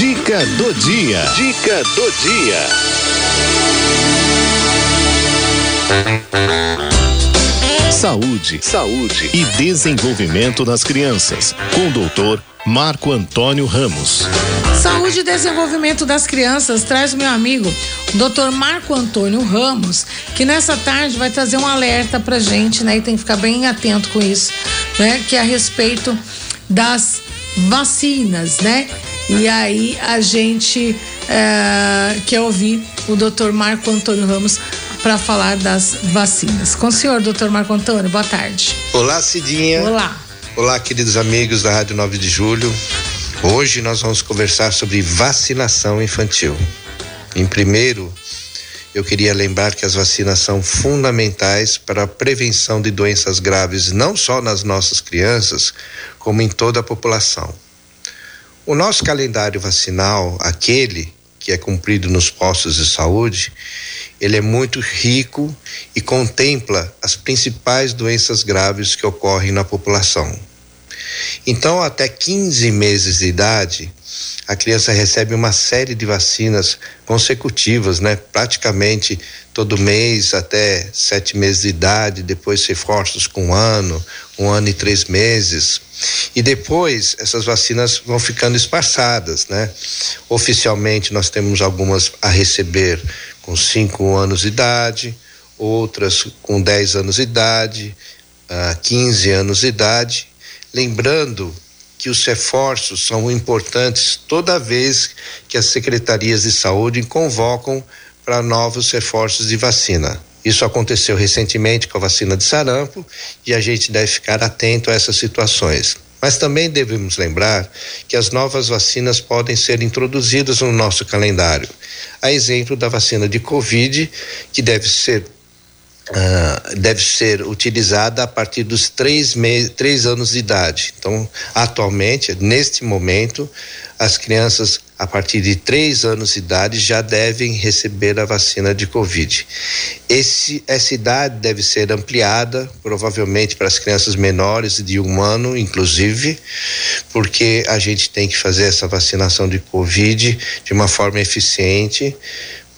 Dica do dia. Dica do dia. Saúde, saúde e desenvolvimento das crianças, com o doutor Marco Antônio Ramos. Saúde e desenvolvimento das crianças traz meu amigo, doutor Marco Antônio Ramos, que nessa tarde vai trazer um alerta pra gente, né? E tem que ficar bem atento com isso, né? Que é a respeito das vacinas, né? E aí a gente é, quer ouvir o doutor Marco Antônio Ramos para falar das vacinas. Com o senhor, doutor Marco Antônio, boa tarde. Olá, Cidinha. Olá. Olá, queridos amigos da Rádio 9 de Julho. Hoje nós vamos conversar sobre vacinação infantil. Em primeiro, eu queria lembrar que as vacinas são fundamentais para a prevenção de doenças graves, não só nas nossas crianças, como em toda a população. O nosso calendário vacinal, aquele que é cumprido nos postos de saúde, ele é muito rico e contempla as principais doenças graves que ocorrem na população. Então, até 15 meses de idade, a criança recebe uma série de vacinas consecutivas, né? Praticamente todo mês até sete meses de idade, depois reforços com um ano, um ano e três meses. E depois essas vacinas vão ficando esparçadas, né? Oficialmente nós temos algumas a receber com cinco anos de idade, outras com 10 anos de idade, uh, 15 anos de idade. Lembrando que os reforços são importantes toda vez que as secretarias de saúde convocam para novos reforços de vacina. Isso aconteceu recentemente com a vacina de sarampo e a gente deve ficar atento a essas situações. Mas também devemos lembrar que as novas vacinas podem ser introduzidas no nosso calendário. A exemplo da vacina de Covid, que deve ser Uh, deve ser utilizada a partir dos três, meses, três anos de idade. Então, atualmente, neste momento, as crianças a partir de três anos de idade já devem receber a vacina de Covid. Esse, essa idade deve ser ampliada, provavelmente para as crianças menores de um ano, inclusive, porque a gente tem que fazer essa vacinação de Covid de uma forma eficiente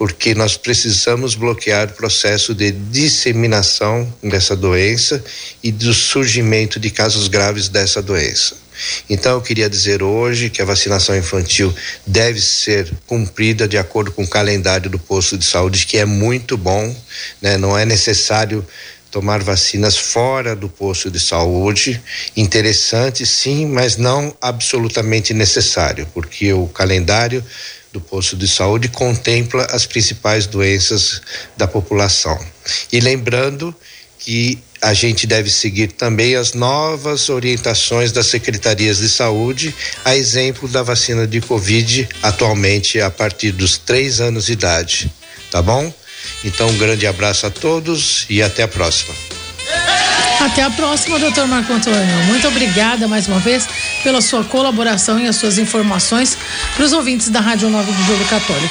porque nós precisamos bloquear o processo de disseminação dessa doença e do surgimento de casos graves dessa doença. Então, eu queria dizer hoje que a vacinação infantil deve ser cumprida de acordo com o calendário do posto de saúde, que é muito bom, né? Não é necessário tomar vacinas fora do posto de saúde. Interessante, sim, mas não absolutamente necessário, porque o calendário do posto de saúde contempla as principais doenças da população. E lembrando que a gente deve seguir também as novas orientações das secretarias de saúde, a exemplo da vacina de Covid, atualmente a partir dos três anos de idade. Tá bom? Então, um grande abraço a todos e até a próxima. Até a próxima, doutor Marco Antônio. Muito obrigada mais uma vez pela sua colaboração e as suas informações para os ouvintes da Rádio 9 do Jogo Católica.